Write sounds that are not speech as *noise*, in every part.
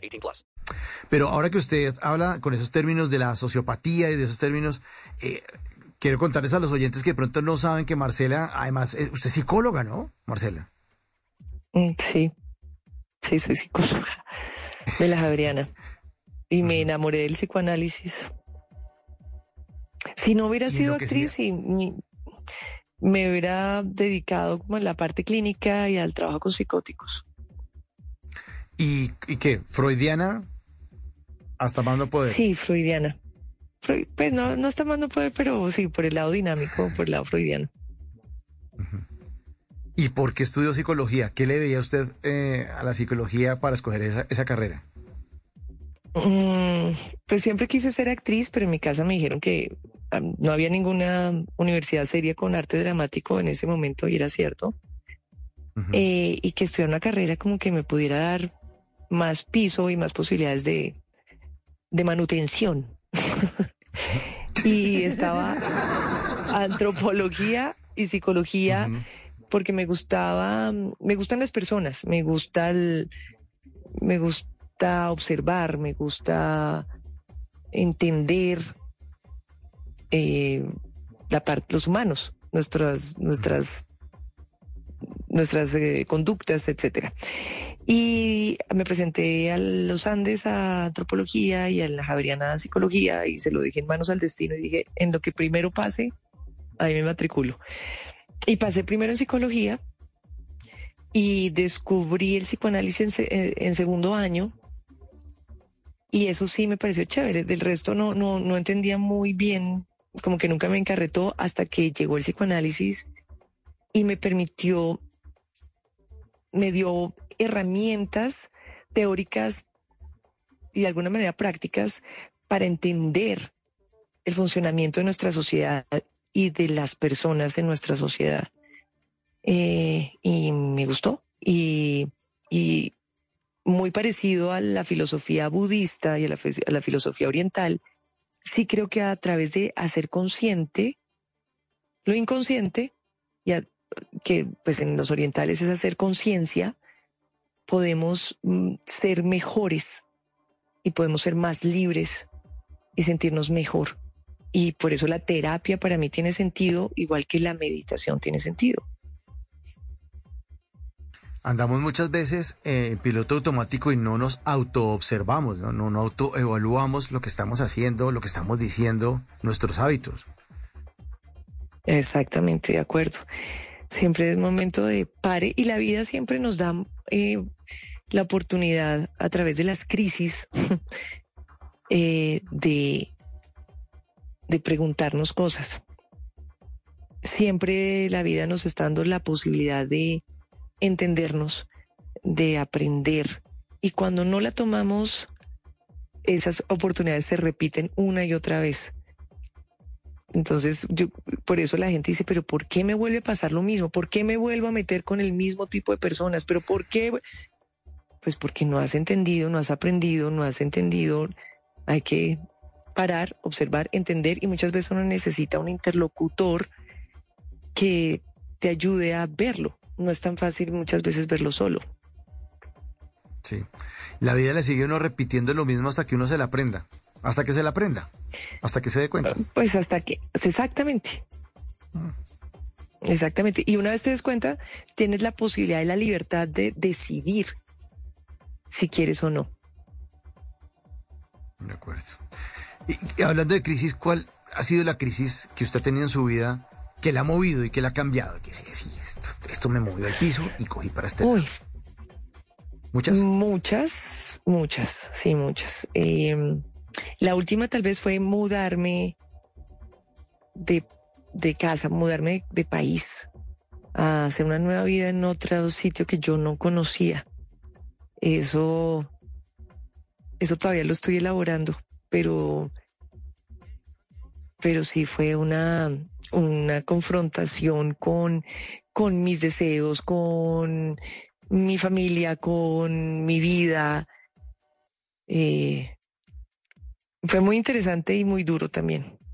18 plus. Pero ahora que usted habla con esos términos de la sociopatía y de esos términos, eh, quiero contarles a los oyentes que de pronto no saben que Marcela, además, eh, usted es psicóloga, ¿no, Marcela? Mm, Sí, sí, soy psicóloga de la Javeriana y me enamoré del psicoanálisis. Si no hubiera Y sido actriz, mi- me hubiera dedicado como a la parte clínica y al trabajo con psicóticos. ¿Y, y qué? ¿Freudiana? Hasta más no poder. Sí, freudiana. Freud- Pues no, no está más no poder, pero sí, por el lado dinámico, por el lado freudiano. ¿Y por qué estudió psicología? ¿Qué le veía usted eh, a la psicología para escoger esa, esa carrera? Mm, pues siempre quise ser actriz, pero en mi casa me dijeron que no había ninguna universidad seria con arte dramático en ese momento, y era cierto. Eh, y que estudiar una carrera como que me pudiera dar más piso y más posibilidades de, de manutención. *laughs* y estaba antropología y psicología porque me gustaba, me gustan las personas, me gusta el, me gusta observar, me gusta entender eh, la parte, los humanos, nuestras, nuestras, nuestras eh, conductas, etcétera. Y me presenté a los Andes a antropología y a la Javeriana a psicología y se lo dejé en manos al destino y dije, en lo que primero pase, ahí me matriculo. Y pasé primero en psicología y descubrí el psicoanálisis en, eh, en segundo año. Y eso sí me pareció chévere. Del resto no, no, no entendía muy bien, como que nunca me encarretó hasta que llegó el psicoanálisis y me permitió, me dio herramientas teóricas y de alguna manera prácticas para entender el funcionamiento de nuestra sociedad y de las personas en nuestra sociedad. Eh, y me gustó. Y, y muy parecido a la filosofía budista y a la, filosofía oriental, sí creo que a través de hacer consciente lo inconsciente, y que pues en los orientales es hacer conciencia, podemos mm, ser mejores y podemos ser más libres y sentirnos mejor. Y por eso la terapia para mí tiene sentido, igual que la meditación tiene sentido. Andamos muchas veces eh, en piloto automático y no nos autoobservamos, ¿no? no, no autoevaluamos lo que estamos haciendo, lo que estamos diciendo, nuestros hábitos. Exactamente, de acuerdo. Siempre es momento de pare y la vida siempre nos da eh, la oportunidad a través de las crisis *laughs* eh, de, de preguntarnos cosas. Siempre la vida nos está dando la posibilidad de entendernos, de aprender. Y cuando no la tomamos, esas oportunidades se repiten una y otra vez. Entonces, yo, por eso la gente dice, pero ¿por qué me vuelve a pasar lo mismo? ¿Por qué me vuelvo a meter con el mismo tipo de personas? ¿Pero por qué? Pues porque no has entendido, no has aprendido, no has entendido. Hay que parar, observar, entender y muchas veces uno necesita un interlocutor que te ayude a verlo. No es tan fácil muchas veces verlo solo. Sí. La vida le sigue uno repitiendo lo mismo hasta que uno se la aprenda. Hasta que se la aprenda. Hasta que se dé cuenta. Pues hasta que, exactamente. Exactamente. Y una vez te des cuenta, tienes la posibilidad y la libertad de decidir si quieres o no. De acuerdo. Y, y hablando de crisis, ¿cuál ha sido la crisis que usted ha tenido en su vida que la ha movido y que la ha cambiado? Que sí, sí, esto, esto me movió al piso y cogí para este Uy, lado. Muchas. muchas, muchas, sí, muchas. Eh, la última tal vez fue mudarme de, de casa, mudarme de país, a hacer una nueva vida en otro sitio que yo no conocía. Eso eso todavía lo estoy elaborando, pero, pero sí fue una, una confrontación con, con mis deseos, con mi familia, con mi vida. Eh, fue muy interesante y muy duro también.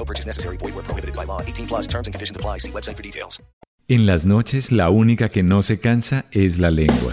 No purchase necessary. Void where prohibited by law. 18 plus terms and conditions apply. See website for details. En las noches la única que no se cansa es la lengua.